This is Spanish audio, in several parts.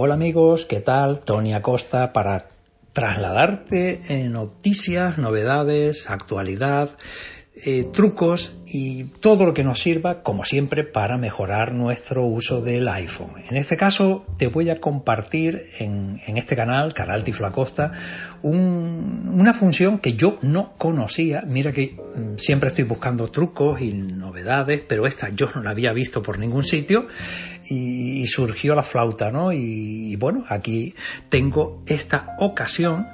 Hola amigos, ¿qué tal? Tony Acosta para trasladarte en noticias, novedades, actualidad eh, trucos y todo lo que nos sirva, como siempre, para mejorar nuestro uso del iPhone. En este caso, te voy a compartir en, este canal, Canal Tiflacosta, un, una función que yo no conocía. Mira que mm, siempre estoy buscando trucos y novedades, pero esta yo no la había visto por ningún sitio y, surgió la flauta, ¿no? y bueno, aquí tengo esta ocasión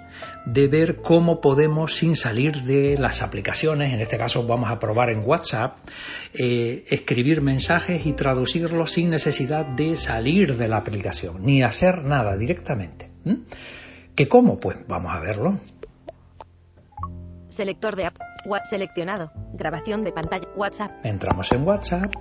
de ver cómo podemos, sin salir de las aplicaciones, en este caso vamos a probar en WhatsApp, eh, escribir mensajes y traducirlos sin necesidad de salir de la aplicación, ni hacer nada directamente. ¿Qué cómo? Pues vamos a verlo. Selector de app. Seleccionado. Grabación de pantalla. WhatsApp. Entramos en WhatsApp.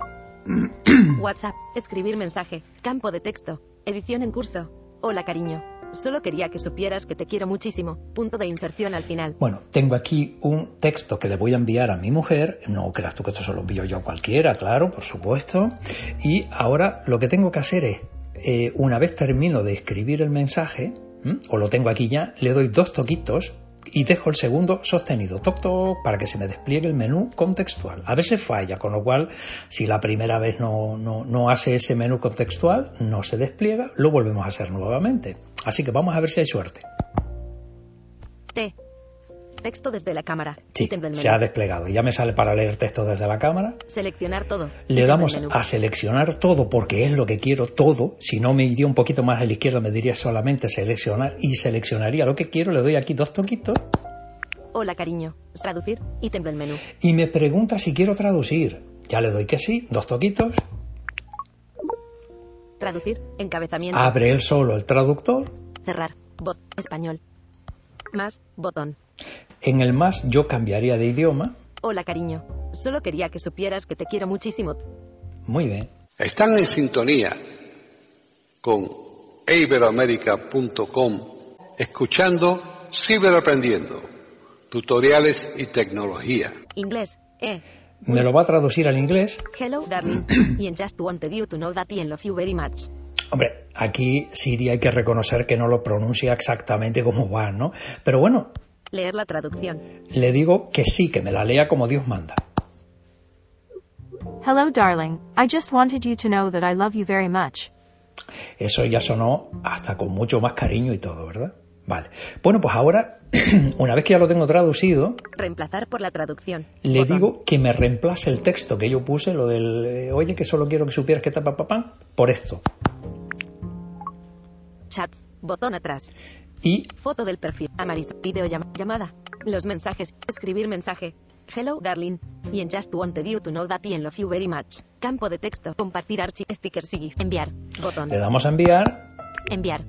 WhatsApp. Escribir mensaje. Campo de texto. Edición en curso. Hola cariño. Solo quería que supieras que te quiero muchísimo. Punto de inserción al final. Bueno, tengo aquí un texto que le voy a enviar a mi mujer. No creas tú que esto se lo envío yo a cualquiera, claro, por supuesto. Y ahora lo que tengo que hacer es, eh, una vez termino de escribir el mensaje, o lo tengo aquí ya, le doy dos toquitos y dejo el segundo sostenido, toc toc, para que se me despliegue el menú contextual. A veces falla, con lo cual, si la primera vez no, no, no hace ese menú contextual, no se despliega, lo volvemos a hacer nuevamente. Así que vamos a ver si hay suerte. T. Texto desde la cámara. Sí, se ha desplegado. Ya me sale para leer texto desde la cámara. Seleccionar todo. Le damos a seleccionar todo porque es lo que quiero todo. Si no me iría un poquito más a la izquierda, me diría solamente seleccionar y seleccionaría lo que quiero. Le doy aquí dos toquitos. Hola cariño. Traducir. Ítem del menú. Y me pregunta si quiero traducir. Ya le doy que sí. Dos toquitos. Traducir. Encabezamiento. Abre él solo el traductor. Cerrar. Bot. Español. Más. Botón. En el más yo cambiaría de idioma. Hola cariño. Solo quería que supieras que te quiero muchísimo. Muy bien. Están en sintonía con iberoamerica.com escuchando Ciberaprendiendo, tutoriales y tecnología. Inglés, eh. Me lo va a traducir al inglés. Hello, darling. y en just wanted you to know that I love you very much. Hombre, aquí sí hay que reconocer que no lo pronuncia exactamente como va, ¿no? Pero bueno. Leer la traducción. Le digo que sí, que me la lea como Dios manda. Hello, darling. I just wanted you to know that I love you very much. Eso ya sonó hasta con mucho más cariño y todo, ¿verdad? Vale. Bueno, pues ahora, una vez que ya lo tengo traducido... Reemplazar por la traducción. Le digo que me reemplace el texto que yo puse, lo del, eh, oye, que solo quiero que supieras que está papá, por esto. Chats, botón atrás. Y... Foto del perfil, amarillo, video llamada. Los mensajes, escribir mensaje. Hello, darling. Y en Just Wanted You to Know That I Love You Very Much. Campo de texto, compartir archivo, sticker, sigue, enviar, botón. Le damos a enviar. Enviar.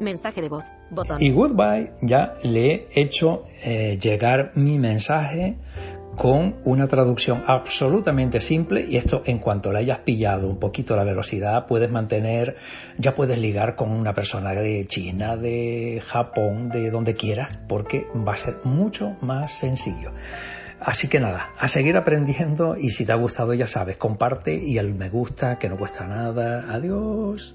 Mensaje de voz. Botón. Y goodbye, ya le he hecho eh, llegar mi mensaje con una traducción absolutamente simple y esto en cuanto le hayas pillado un poquito la velocidad puedes mantener, ya puedes ligar con una persona de China, de Japón, de donde quieras, porque va a ser mucho más sencillo. Así que nada, a seguir aprendiendo y si te ha gustado ya sabes, comparte y el me gusta que no cuesta nada. Adiós.